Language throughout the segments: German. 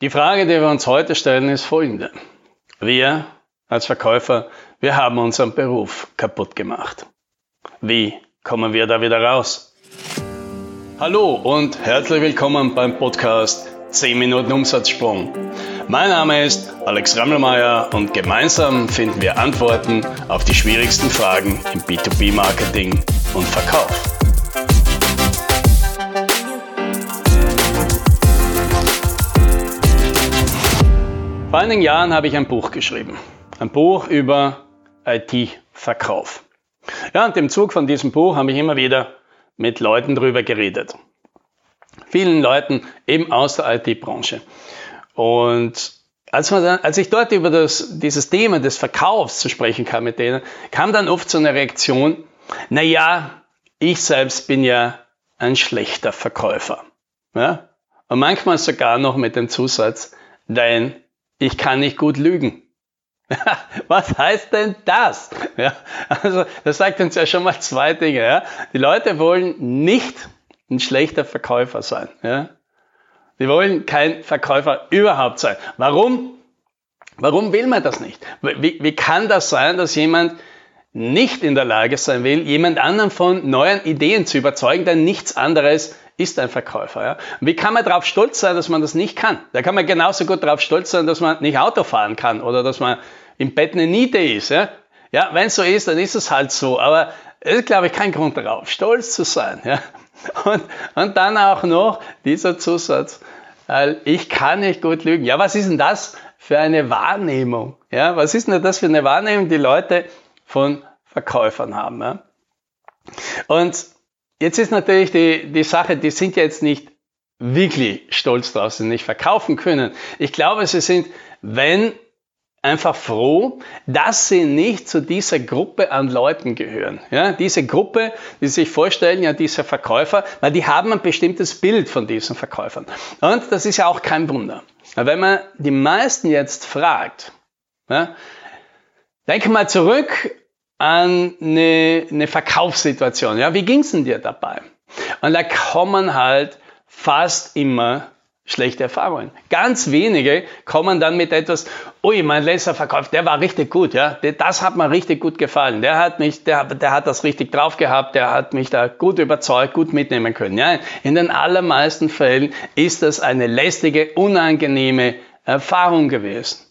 Die Frage, die wir uns heute stellen, ist folgende. Wir als Verkäufer, wir haben unseren Beruf kaputt gemacht. Wie kommen wir da wieder raus? Hallo und herzlich willkommen beim Podcast 10 Minuten Umsatzsprung. Mein Name ist Alex Rammelmeier und gemeinsam finden wir Antworten auf die schwierigsten Fragen im B2B-Marketing und Verkauf. Einigen Jahren habe ich ein Buch geschrieben. Ein Buch über IT-Verkauf. Ja, und im Zug von diesem Buch habe ich immer wieder mit Leuten darüber geredet. Vielen Leuten eben aus der IT-Branche. Und als, dann, als, ich dort über das, dieses Thema des Verkaufs zu sprechen kam mit denen, kam dann oft so eine Reaktion, na ja, ich selbst bin ja ein schlechter Verkäufer. Ja? Und manchmal sogar noch mit dem Zusatz, dein ich kann nicht gut lügen. Was heißt denn das? Ja, also das sagt uns ja schon mal zwei Dinge. Ja. Die Leute wollen nicht ein schlechter Verkäufer sein. Ja. Die wollen kein Verkäufer überhaupt sein. Warum? Warum will man das nicht? Wie, wie kann das sein, dass jemand nicht in der Lage sein will, jemand anderen von neuen Ideen zu überzeugen, der nichts anderes ist ein Verkäufer. Ja? wie kann man darauf stolz sein, dass man das nicht kann? Da kann man genauso gut darauf stolz sein, dass man nicht Auto fahren kann oder dass man im Bett eine Niete ist. Ja, ja wenn es so ist, dann ist es halt so. Aber es ist, glaube ich, kein Grund darauf, stolz zu sein. Ja? Und, und dann auch noch dieser Zusatz, weil ich kann nicht gut lügen. Ja, was ist denn das für eine Wahrnehmung? Ja, was ist denn das für eine Wahrnehmung, die Leute von Verkäufern haben? Ja? Und Jetzt ist natürlich die, die Sache, die sind jetzt nicht wirklich stolz drauf, sie nicht verkaufen können. Ich glaube, sie sind, wenn einfach froh, dass sie nicht zu dieser Gruppe an Leuten gehören. Ja, diese Gruppe, die sich vorstellen, ja, diese Verkäufer, weil die haben ein bestimmtes Bild von diesen Verkäufern. Und das ist ja auch kein Wunder. Wenn man die meisten jetzt fragt, ja, denke mal zurück an eine, eine Verkaufssituation. Ja, wie ging's denn dir dabei? Und da kommen halt fast immer schlechte Erfahrungen. Ganz wenige kommen dann mit etwas, ui, mein letzter Verkauf, der war richtig gut, ja, das hat mir richtig gut gefallen, der hat mich, der, der hat das richtig drauf gehabt, der hat mich da gut überzeugt, gut mitnehmen können. Ja, in den allermeisten Fällen ist das eine lästige, unangenehme Erfahrung gewesen.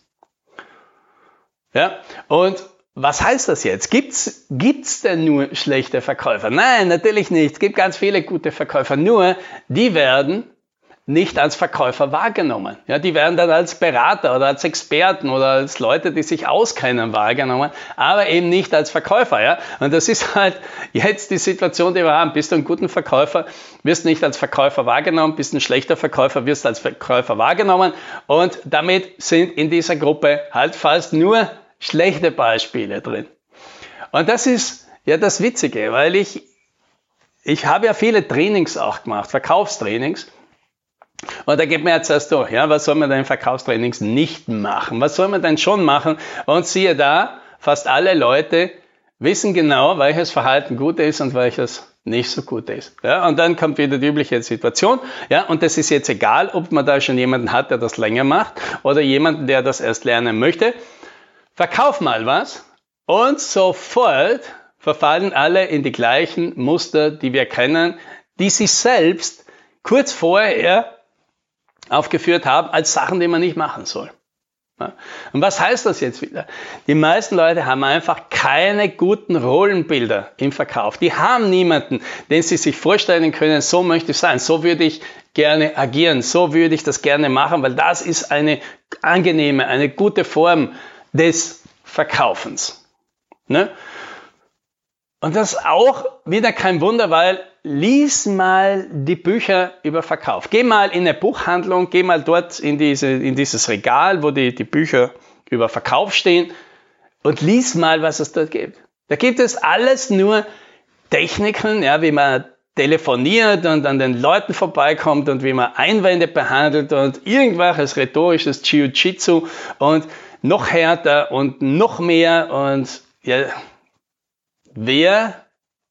Ja, und was heißt das jetzt? Gibt's, gibt's denn nur schlechte Verkäufer? Nein, natürlich nicht. Es gibt ganz viele gute Verkäufer. Nur, die werden nicht als Verkäufer wahrgenommen. Ja, die werden dann als Berater oder als Experten oder als Leute, die sich auskennen, wahrgenommen, aber eben nicht als Verkäufer. Ja? Und das ist halt jetzt die Situation, die wir haben. Bist du ein guter Verkäufer, wirst nicht als Verkäufer wahrgenommen, bist ein schlechter Verkäufer, wirst als Verkäufer wahrgenommen. Und damit sind in dieser Gruppe halt fast nur schlechte Beispiele drin. Und das ist ja das Witzige, weil ich, ich habe ja viele Trainings auch gemacht, Verkaufstrainings. Und da geht mir jetzt erst durch, ja, was soll man denn in Verkaufstrainings nicht machen? Was soll man denn schon machen? Und siehe da, fast alle Leute wissen genau, welches Verhalten gut ist und welches nicht so gut ist. Ja, und dann kommt wieder die übliche Situation. Ja, und das ist jetzt egal, ob man da schon jemanden hat, der das länger macht oder jemanden, der das erst lernen möchte verkauf mal was und sofort verfallen alle in die gleichen Muster, die wir kennen, die sich selbst kurz vorher aufgeführt haben als Sachen, die man nicht machen soll. Und was heißt das jetzt wieder? Die meisten Leute haben einfach keine guten Rollenbilder im Verkauf. Die haben niemanden, den sie sich vorstellen können, so möchte ich sein, so würde ich gerne agieren, so würde ich das gerne machen, weil das ist eine angenehme, eine gute Form des Verkaufens. Ne? Und das ist auch wieder kein Wunder, weil lies mal die Bücher über Verkauf. Geh mal in eine Buchhandlung, geh mal dort in, diese, in dieses Regal, wo die, die Bücher über Verkauf stehen und lies mal, was es dort gibt. Da gibt es alles nur Techniken, ja, wie man telefoniert und an den Leuten vorbeikommt und wie man Einwände behandelt und irgendwelches rhetorisches Jiu-Jitsu und noch härter und noch mehr und ja, wer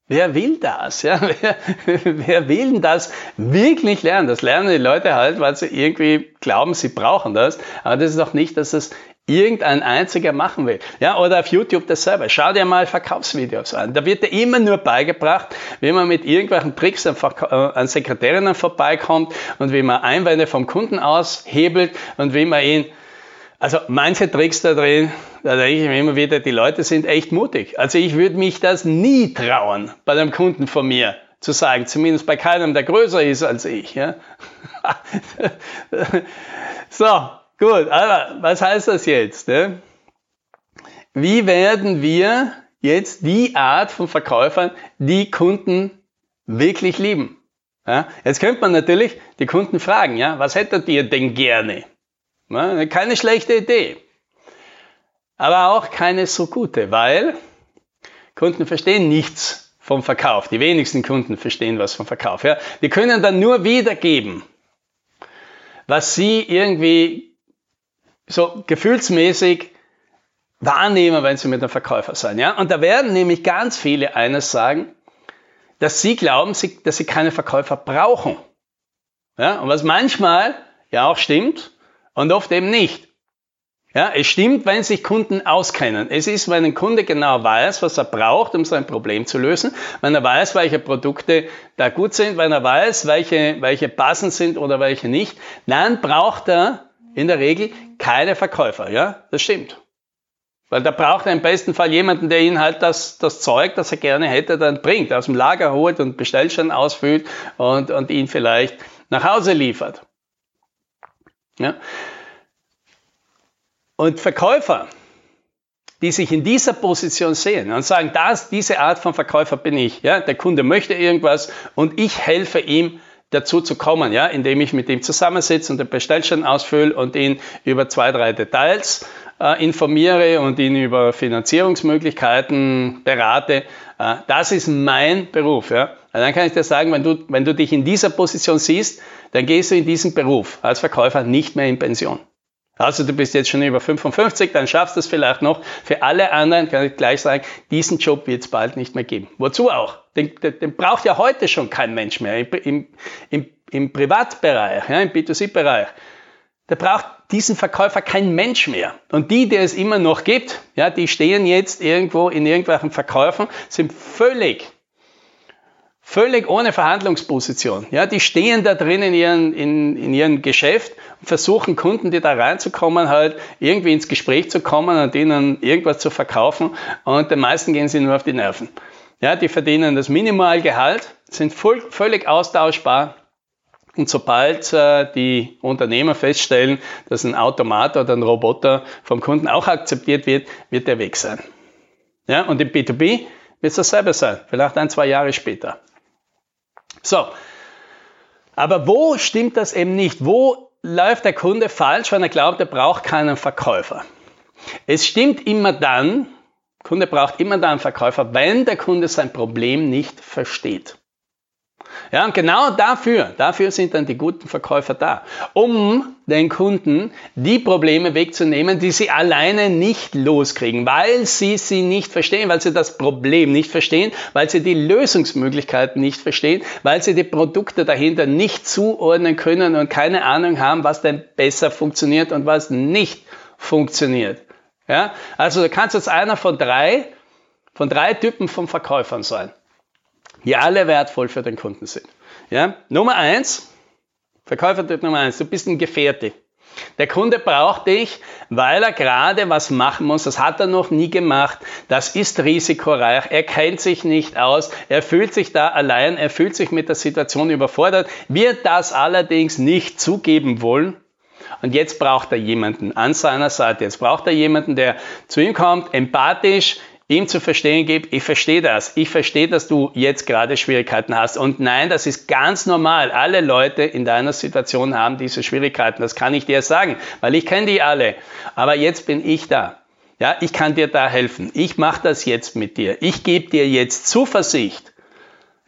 Wer will das? Ja? Wer, wer will denn das wirklich lernen? Das lernen die Leute halt, weil sie irgendwie glauben, sie brauchen das. Aber das ist doch nicht, dass es irgendein einziger machen will. Ja, oder auf YouTube dasselbe. Schau dir mal Verkaufsvideos an. Da wird dir immer nur beigebracht, wie man mit irgendwelchen Tricks an, äh, an Sekretärinnen vorbeikommt und wie man Einwände vom Kunden aushebelt und wie man ihn also manche Tricks da drin, da denke ich mir immer wieder, die Leute sind echt mutig. Also ich würde mich das nie trauen, bei einem Kunden von mir zu sagen, zumindest bei keinem, der größer ist als ich. Ja? so, Gut, aber was heißt das jetzt? Ne? Wie werden wir jetzt die Art von Verkäufern, die Kunden wirklich lieben? Ja? Jetzt könnte man natürlich die Kunden fragen, ja, was hättet ihr denn gerne? Ja, keine schlechte Idee. Aber auch keine so gute, weil Kunden verstehen nichts vom Verkauf. Die wenigsten Kunden verstehen was vom Verkauf. Ja? Die können dann nur wiedergeben, was sie irgendwie so gefühlsmäßig wahrnehmen, wenn sie mit einem Verkäufer sein. Ja? Und da werden nämlich ganz viele eines sagen, dass sie glauben, dass sie keine Verkäufer brauchen. Ja? Und was manchmal ja auch stimmt und oft eben nicht. Ja, es stimmt, wenn sich Kunden auskennen. Es ist, wenn ein Kunde genau weiß, was er braucht, um sein Problem zu lösen, wenn er weiß, welche Produkte da gut sind, wenn er weiß, welche, welche passend sind oder welche nicht, dann braucht er in der Regel keine Verkäufer, ja, das stimmt. Weil da braucht er im besten Fall jemanden, der ihn halt das, das Zeug, das er gerne hätte, dann bringt, aus dem Lager holt und Bestellschein ausfüllt und, und ihn vielleicht nach Hause liefert. Ja. Und Verkäufer, die sich in dieser Position sehen und sagen, das, diese Art von Verkäufer bin ich. Ja? Der Kunde möchte irgendwas und ich helfe ihm dazu zu kommen, ja, indem ich mit ihm zusammensitze und den Bestellschein ausfülle und ihn über zwei, drei Details äh, informiere und ihn über Finanzierungsmöglichkeiten berate. Äh, das ist mein Beruf. Ja. Und dann kann ich dir sagen, wenn du, wenn du dich in dieser Position siehst, dann gehst du in diesen Beruf als Verkäufer nicht mehr in Pension. Also du bist jetzt schon über 55, dann schaffst du es vielleicht noch. Für alle anderen kann ich gleich sagen, diesen Job wird es bald nicht mehr geben. Wozu auch? Den, den, den braucht ja heute schon kein Mensch mehr im, im, im Privatbereich, ja, im B2C-Bereich. Da braucht diesen Verkäufer kein Mensch mehr. Und die, die es immer noch gibt, ja, die stehen jetzt irgendwo in irgendwelchen Verkäufen, sind völlig völlig ohne Verhandlungsposition. Ja, die stehen da drin in ihren, in, in ihrem Geschäft und versuchen Kunden, die da reinzukommen, halt irgendwie ins Gespräch zu kommen und ihnen irgendwas zu verkaufen und den meisten gehen sie nur auf die Nerven. Ja, die verdienen das Minimalgehalt, sind voll, völlig austauschbar und sobald äh, die Unternehmer feststellen, dass ein Automat oder ein Roboter vom Kunden auch akzeptiert wird, wird der weg sein. Ja, und im B2B wird es dasselbe sein, vielleicht ein, zwei Jahre später. So, aber wo stimmt das eben nicht? Wo läuft der Kunde falsch, wenn er glaubt, er braucht keinen Verkäufer? Es stimmt immer dann, Kunde braucht immer dann einen Verkäufer, wenn der Kunde sein Problem nicht versteht. Ja, und genau dafür, dafür sind dann die guten Verkäufer da, um den Kunden die Probleme wegzunehmen, die sie alleine nicht loskriegen, weil sie sie nicht verstehen, weil sie das Problem nicht verstehen, weil sie die Lösungsmöglichkeiten nicht verstehen, weil sie die Produkte dahinter nicht zuordnen können und keine Ahnung haben, was denn besser funktioniert und was nicht funktioniert. Ja, also du kannst jetzt einer von drei, von drei Typen von Verkäufern sein die alle wertvoll für den Kunden sind. Ja? Nummer eins, Verkäufertyp Nummer eins, du bist ein Gefährte. Der Kunde braucht dich, weil er gerade was machen muss. Das hat er noch nie gemacht. Das ist risikoreich. Er kennt sich nicht aus. Er fühlt sich da allein. Er fühlt sich mit der Situation überfordert. Wird das allerdings nicht zugeben wollen. Und jetzt braucht er jemanden an seiner Seite. Jetzt braucht er jemanden, der zu ihm kommt, empathisch, ihm zu verstehen gibt, ich verstehe das, ich verstehe, dass du jetzt gerade Schwierigkeiten hast. Und nein, das ist ganz normal. Alle Leute in deiner Situation haben diese Schwierigkeiten. Das kann ich dir sagen, weil ich kenne die alle. Aber jetzt bin ich da. Ja, ich kann dir da helfen. Ich mache das jetzt mit dir. Ich gebe dir jetzt Zuversicht.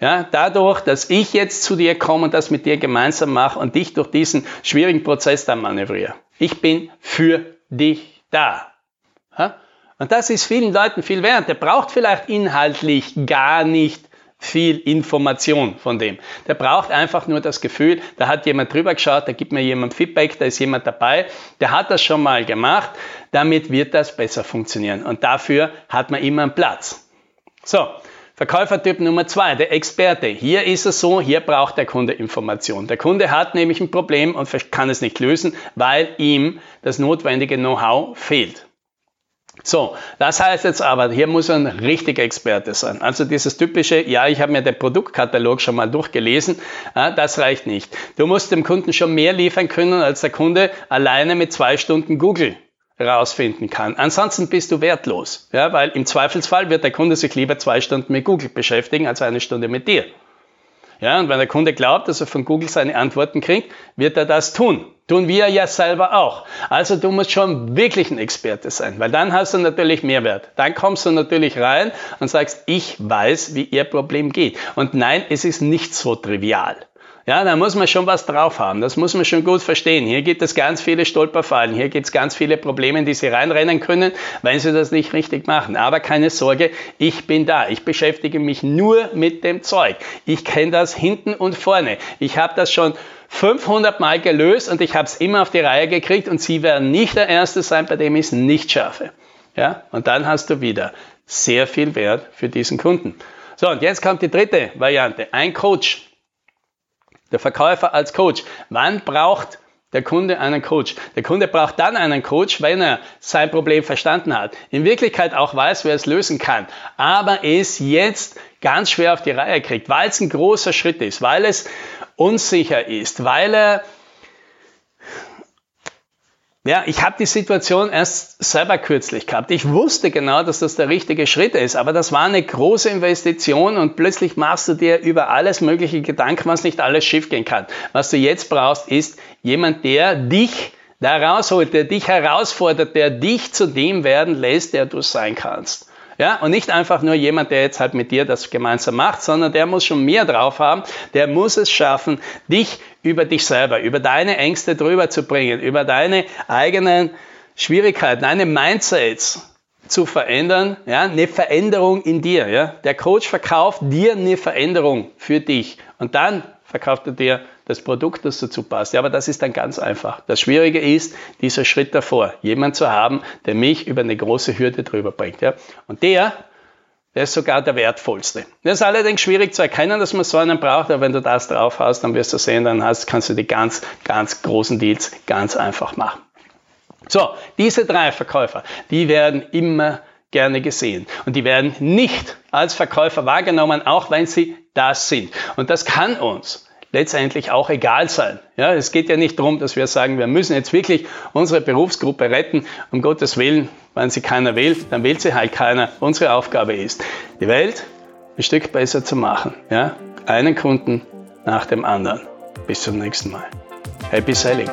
Ja, dadurch, dass ich jetzt zu dir komme und das mit dir gemeinsam mache und dich durch diesen schwierigen Prozess dann manövriere. Ich bin für dich da. Ja? Und das ist vielen Leuten viel wert. Der braucht vielleicht inhaltlich gar nicht viel Information von dem. Der braucht einfach nur das Gefühl, da hat jemand drüber geschaut, da gibt mir jemand Feedback, da ist jemand dabei, der hat das schon mal gemacht, damit wird das besser funktionieren. Und dafür hat man immer einen Platz. So, Verkäufertyp Nummer zwei, der Experte. Hier ist es so, hier braucht der Kunde Information. Der Kunde hat nämlich ein Problem und kann es nicht lösen, weil ihm das notwendige Know-how fehlt. So, das heißt jetzt aber, hier muss ein richtiger Experte sein. Also dieses typische, ja, ich habe mir den Produktkatalog schon mal durchgelesen, das reicht nicht. Du musst dem Kunden schon mehr liefern können, als der Kunde alleine mit zwei Stunden Google rausfinden kann. Ansonsten bist du wertlos, ja, weil im Zweifelsfall wird der Kunde sich lieber zwei Stunden mit Google beschäftigen als eine Stunde mit dir. Ja, und wenn der Kunde glaubt, dass er von Google seine Antworten kriegt, wird er das tun. Tun wir ja selber auch. Also du musst schon wirklich ein Experte sein, weil dann hast du natürlich Mehrwert. Dann kommst du natürlich rein und sagst, ich weiß, wie ihr Problem geht. Und nein, es ist nicht so trivial. Ja, da muss man schon was drauf haben. Das muss man schon gut verstehen. Hier gibt es ganz viele Stolperfallen. Hier gibt es ganz viele Probleme, die Sie reinrennen können, wenn Sie das nicht richtig machen. Aber keine Sorge, ich bin da. Ich beschäftige mich nur mit dem Zeug. Ich kenne das hinten und vorne. Ich habe das schon 500 Mal gelöst und ich habe es immer auf die Reihe gekriegt und Sie werden nicht der Erste sein, bei dem ich es nicht schaffe. Ja, und dann hast du wieder sehr viel Wert für diesen Kunden. So, und jetzt kommt die dritte Variante. Ein Coach der Verkäufer als Coach. Wann braucht der Kunde einen Coach? Der Kunde braucht dann einen Coach, wenn er sein Problem verstanden hat. In Wirklichkeit auch weiß, wer es lösen kann. Aber es jetzt ganz schwer auf die Reihe kriegt, weil es ein großer Schritt ist, weil es unsicher ist, weil er ja, ich habe die Situation erst selber kürzlich gehabt. Ich wusste genau, dass das der richtige Schritt ist, aber das war eine große Investition und plötzlich machst du dir über alles mögliche Gedanken, was nicht alles schiefgehen kann. Was du jetzt brauchst, ist jemand, der dich da rausholt, der dich herausfordert, der dich zu dem werden lässt, der du sein kannst. Ja, und nicht einfach nur jemand, der jetzt halt mit dir das gemeinsam macht, sondern der muss schon mehr drauf haben. Der muss es schaffen, dich über dich selber, über deine Ängste drüber zu bringen, über deine eigenen Schwierigkeiten, deine Mindsets zu verändern, ja, eine Veränderung in dir, ja. Der Coach verkauft dir eine Veränderung für dich und dann verkauft er dir das Produkt, das dazu passt. Ja, aber das ist dann ganz einfach. Das Schwierige ist dieser Schritt davor, jemand zu haben, der mich über eine große Hürde drüber bringt. Ja. Und der, der ist sogar der wertvollste. Das ist allerdings schwierig zu erkennen, dass man so einen braucht, aber wenn du das drauf hast, dann wirst du sehen, dann hast, kannst du die ganz, ganz großen Deals ganz einfach machen. So, diese drei Verkäufer, die werden immer gerne gesehen. Und die werden nicht als Verkäufer wahrgenommen, auch wenn sie das sind. Und das kann uns letztendlich auch egal sein. Ja, es geht ja nicht darum, dass wir sagen, wir müssen jetzt wirklich unsere Berufsgruppe retten, um Gottes Willen. Wenn sie keiner wählt, dann wählt sie halt keiner. Unsere Aufgabe ist, die Welt ein Stück besser zu machen. Ja, einen Kunden nach dem anderen. Bis zum nächsten Mal. Happy Selling!